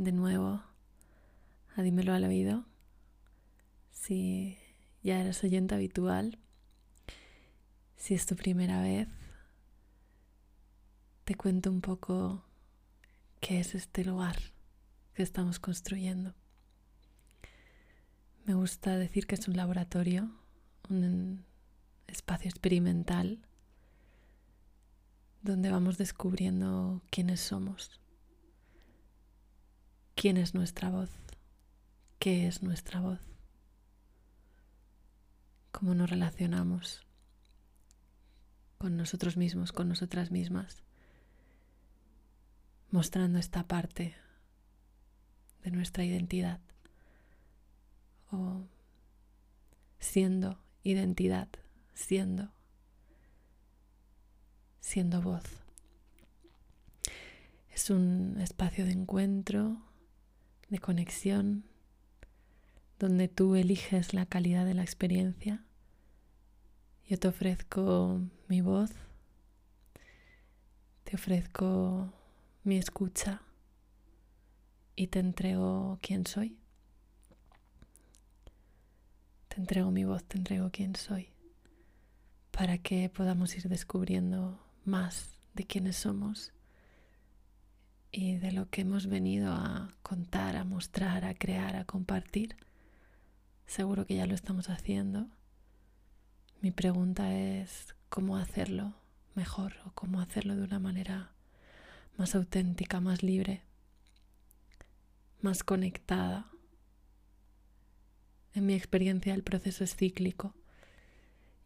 De nuevo a Dímelo al oído. Si ya eres oyente habitual, si es tu primera vez, te cuento un poco qué es este lugar que estamos construyendo. Me gusta decir que es un laboratorio, un espacio experimental donde vamos descubriendo quiénes somos, quién es nuestra voz, qué es nuestra voz, cómo nos relacionamos con nosotros mismos, con nosotras mismas, mostrando esta parte de nuestra identidad. O siendo identidad, siendo siendo voz. Es un espacio de encuentro, de conexión, donde tú eliges la calidad de la experiencia. Yo te ofrezco mi voz, te ofrezco mi escucha y te entrego quién soy. Te entrego mi voz, te entrego quién soy, para que podamos ir descubriendo más de quiénes somos y de lo que hemos venido a contar, a mostrar, a crear, a compartir. Seguro que ya lo estamos haciendo. Mi pregunta es cómo hacerlo mejor o cómo hacerlo de una manera más auténtica, más libre, más conectada. En mi experiencia el proceso es cíclico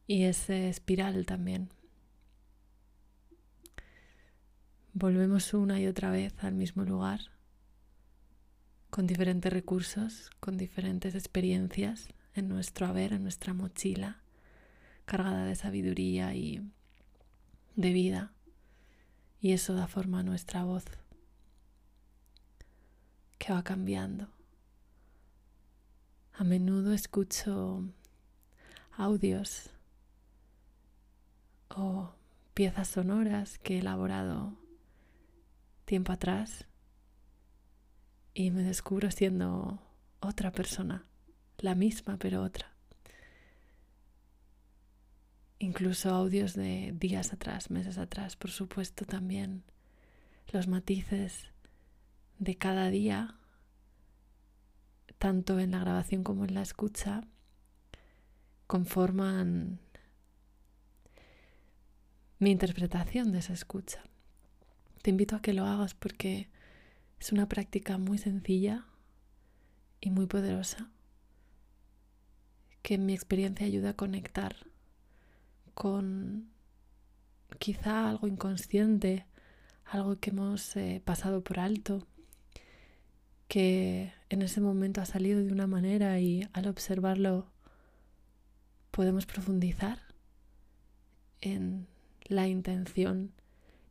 y es espiral también. Volvemos una y otra vez al mismo lugar, con diferentes recursos, con diferentes experiencias en nuestro haber, en nuestra mochila, cargada de sabiduría y de vida. Y eso da forma a nuestra voz, que va cambiando. A menudo escucho audios o piezas sonoras que he elaborado tiempo atrás y me descubro siendo otra persona, la misma pero otra. Incluso audios de días atrás, meses atrás, por supuesto también los matices de cada día, tanto en la grabación como en la escucha, conforman mi interpretación de esa escucha. Te invito a que lo hagas porque es una práctica muy sencilla y muy poderosa que en mi experiencia ayuda a conectar con quizá algo inconsciente, algo que hemos eh, pasado por alto, que en ese momento ha salido de una manera y al observarlo podemos profundizar en la intención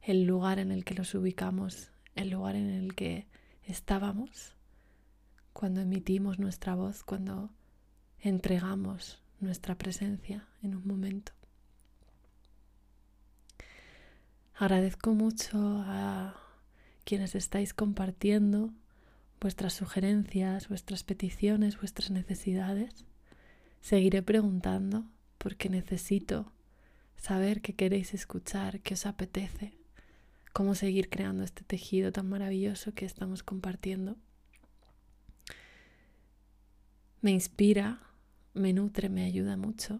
el lugar en el que los ubicamos, el lugar en el que estábamos cuando emitimos nuestra voz, cuando entregamos nuestra presencia en un momento. Agradezco mucho a quienes estáis compartiendo vuestras sugerencias, vuestras peticiones, vuestras necesidades. Seguiré preguntando porque necesito saber qué queréis escuchar, qué os apetece cómo seguir creando este tejido tan maravilloso que estamos compartiendo. Me inspira, me nutre, me ayuda mucho.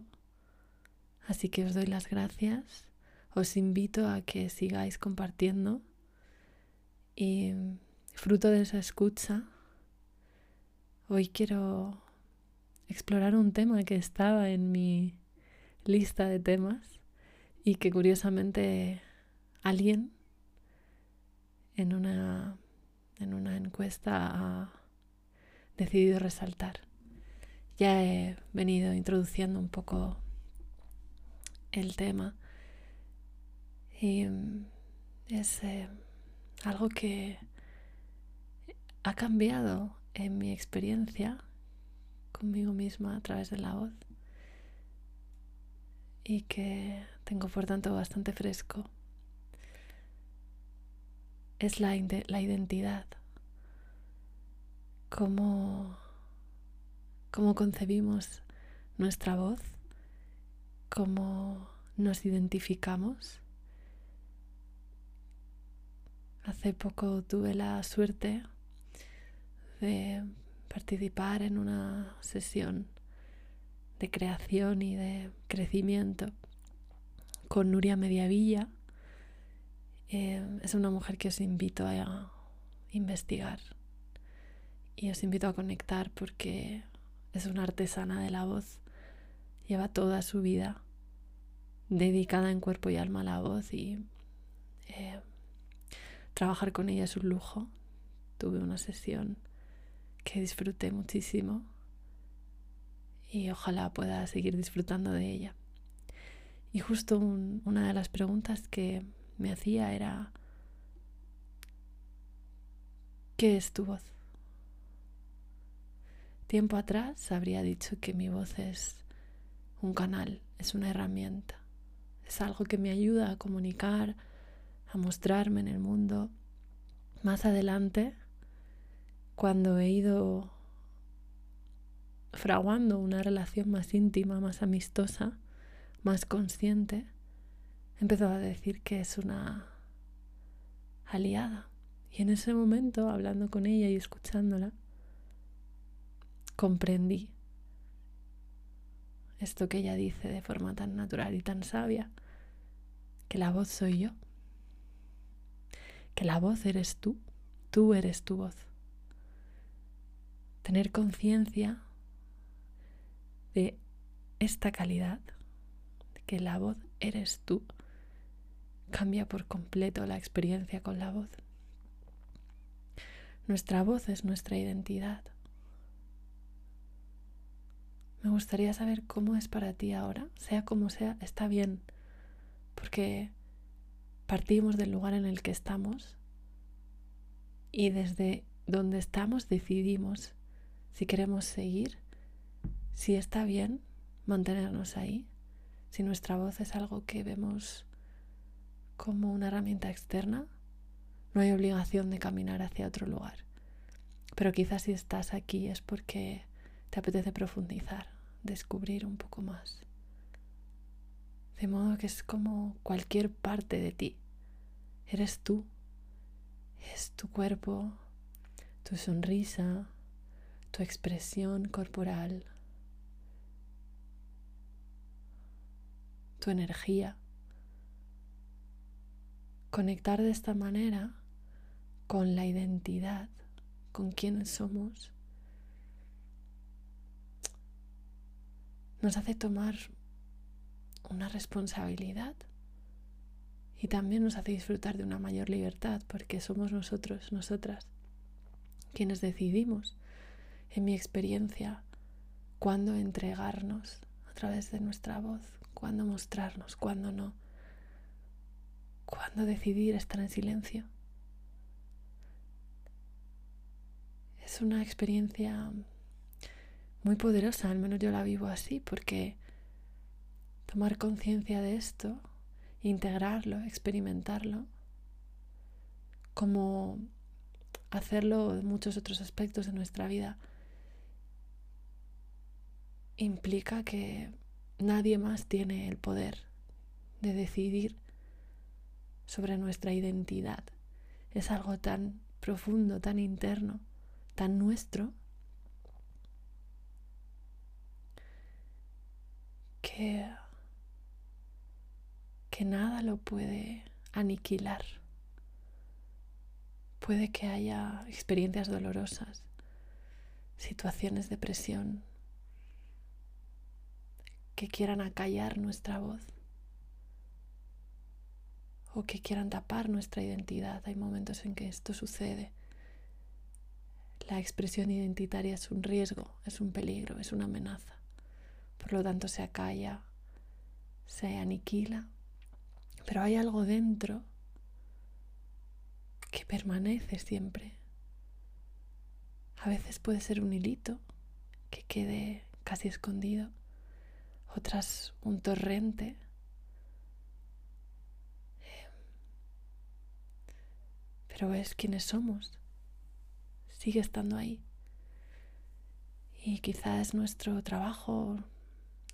Así que os doy las gracias, os invito a que sigáis compartiendo y fruto de esa escucha, hoy quiero explorar un tema que estaba en mi lista de temas y que curiosamente alguien en una, en una encuesta ha decidido resaltar. Ya he venido introduciendo un poco el tema y mm, es eh, algo que ha cambiado en mi experiencia conmigo misma a través de la voz y que tengo por tanto bastante fresco es la, la identidad, cómo, cómo concebimos nuestra voz, cómo nos identificamos. Hace poco tuve la suerte de participar en una sesión de creación y de crecimiento con Nuria Mediavilla. Eh, es una mujer que os invito a investigar y os invito a conectar porque es una artesana de la voz. Lleva toda su vida dedicada en cuerpo y alma a la voz y eh, trabajar con ella es un lujo. Tuve una sesión que disfruté muchísimo y ojalá pueda seguir disfrutando de ella. Y justo una de las preguntas que me hacía era, ¿qué es tu voz? Tiempo atrás habría dicho que mi voz es un canal, es una herramienta, es algo que me ayuda a comunicar, a mostrarme en el mundo. Más adelante, cuando he ido fraguando una relación más íntima, más amistosa, más consciente, empezó a decir que es una aliada. Y en ese momento, hablando con ella y escuchándola, comprendí esto que ella dice de forma tan natural y tan sabia, que la voz soy yo, que la voz eres tú, tú eres tu voz. Tener conciencia de esta calidad, de que la voz eres tú, cambia por completo la experiencia con la voz. Nuestra voz es nuestra identidad. Me gustaría saber cómo es para ti ahora, sea como sea, está bien, porque partimos del lugar en el que estamos y desde donde estamos decidimos si queremos seguir si está bien mantenernos ahí, si nuestra voz es algo que vemos como una herramienta externa, no hay obligación de caminar hacia otro lugar. Pero quizás si estás aquí es porque te apetece profundizar, descubrir un poco más. De modo que es como cualquier parte de ti. Eres tú. Es tu cuerpo, tu sonrisa, tu expresión corporal, tu energía. Conectar de esta manera con la identidad, con quienes somos, nos hace tomar una responsabilidad y también nos hace disfrutar de una mayor libertad porque somos nosotros, nosotras, quienes decidimos, en mi experiencia, cuándo entregarnos a través de nuestra voz, cuándo mostrarnos, cuándo no, cuándo decidir estar en silencio. Es una experiencia muy poderosa, al menos yo la vivo así, porque tomar conciencia de esto, integrarlo, experimentarlo, como hacerlo en muchos otros aspectos de nuestra vida, implica que Nadie más tiene el poder de decidir sobre nuestra identidad. Es algo tan profundo, tan interno, tan nuestro, que, que nada lo puede aniquilar. Puede que haya experiencias dolorosas, situaciones de presión, que quieran acallar nuestra voz o que quieran tapar nuestra identidad. Hay momentos en que esto sucede. La expresión identitaria es un riesgo, es un peligro, es una amenaza. Por lo tanto se acalla, se aniquila. Pero hay algo dentro que permanece siempre. A veces puede ser un hilito que quede casi escondido otras un torrente. Pero es quienes somos. Sigue estando ahí. Y quizás es nuestro trabajo,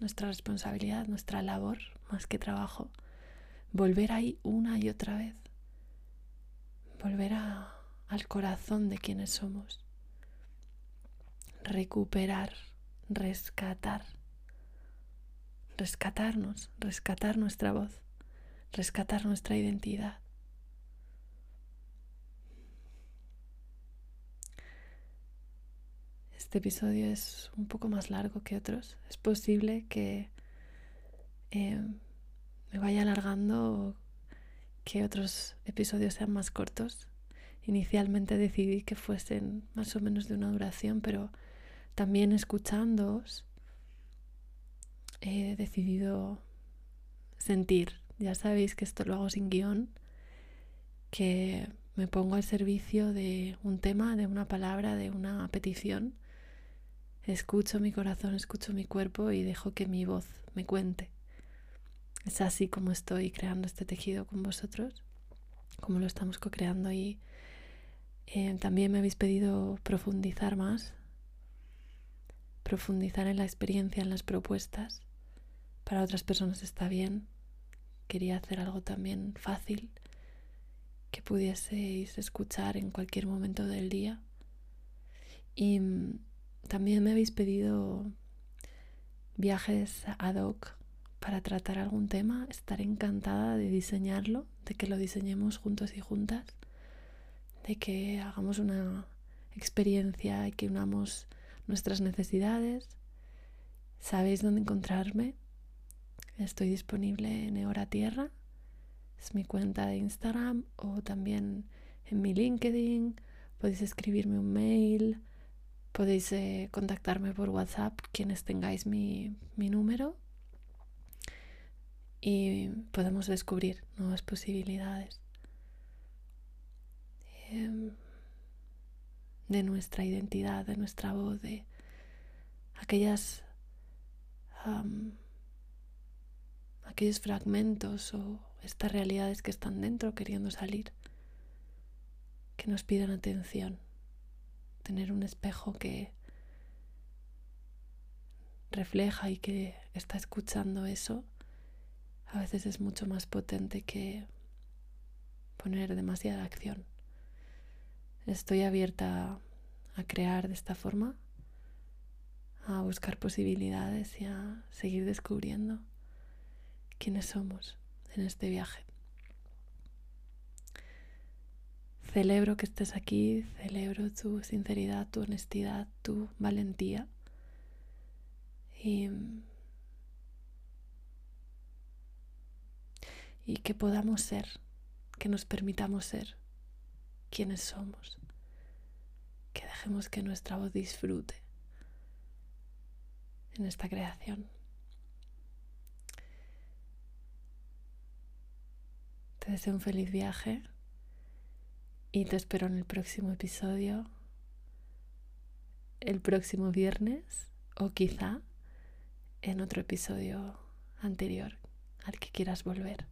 nuestra responsabilidad, nuestra labor, más que trabajo, volver ahí una y otra vez. Volver al corazón de quienes somos. Recuperar, rescatar. Rescatarnos, rescatar nuestra voz, rescatar nuestra identidad. Este episodio es un poco más largo que otros. Es posible que eh, me vaya alargando que otros episodios sean más cortos. Inicialmente decidí que fuesen más o menos de una duración, pero también escuchándoos he decidido sentir. Ya sabéis que esto lo hago sin guion, que me pongo al servicio de un tema, de una palabra, de una petición Escucho mi corazón, escucho mi cuerpo y dejo que mi voz me cuente. Es así como estoy creando este tejido con vosotros, como lo estamos co-creando y eh, también me habéis pedido profundizar más, profundizar en la experiencia, en las propuestas. Para otras personas está bien. Quería hacer algo también fácil que pudieseis escuchar en cualquier momento del día. Y también me habéis pedido viajes ad hoc para tratar algún tema. Estaré encantada de diseñarlo, de que lo diseñemos juntos y juntas, de que hagamos una experiencia y que unamos nuestras necesidades. Sabéis dónde encontrarme. Estoy disponible en Eora Tierra. Es mi cuenta de Instagram o también en mi LinkedIn. Podéis escribirme un mail Podéis eh, contactarme por WhatsApp quienes tengáis mi, número y podemos descubrir nuevas posibilidades em, de nuestra identidad, de nuestra voz, de aquellas aquellos fragmentos o estas realidades que están dentro queriendo salir, que nos piden atención tener un espejo que refleja y que está escuchando eso, a veces es mucho más potente que poner demasiada acción. Estoy abierta a crear de esta forma, a buscar posibilidades y a seguir descubriendo quiénes somos en este viaje. Celebro que estés aquí, celebro tu sinceridad, tu honestidad, tu valentía. Y, y que podamos ser, que nos permitamos ser quienes somos, que dejemos que nuestra voz disfrute en esta creación. Te deseo un feliz viaje y te espero en el próximo episodio, el próximo viernes o quizá en otro episodio anterior al que quieras volver.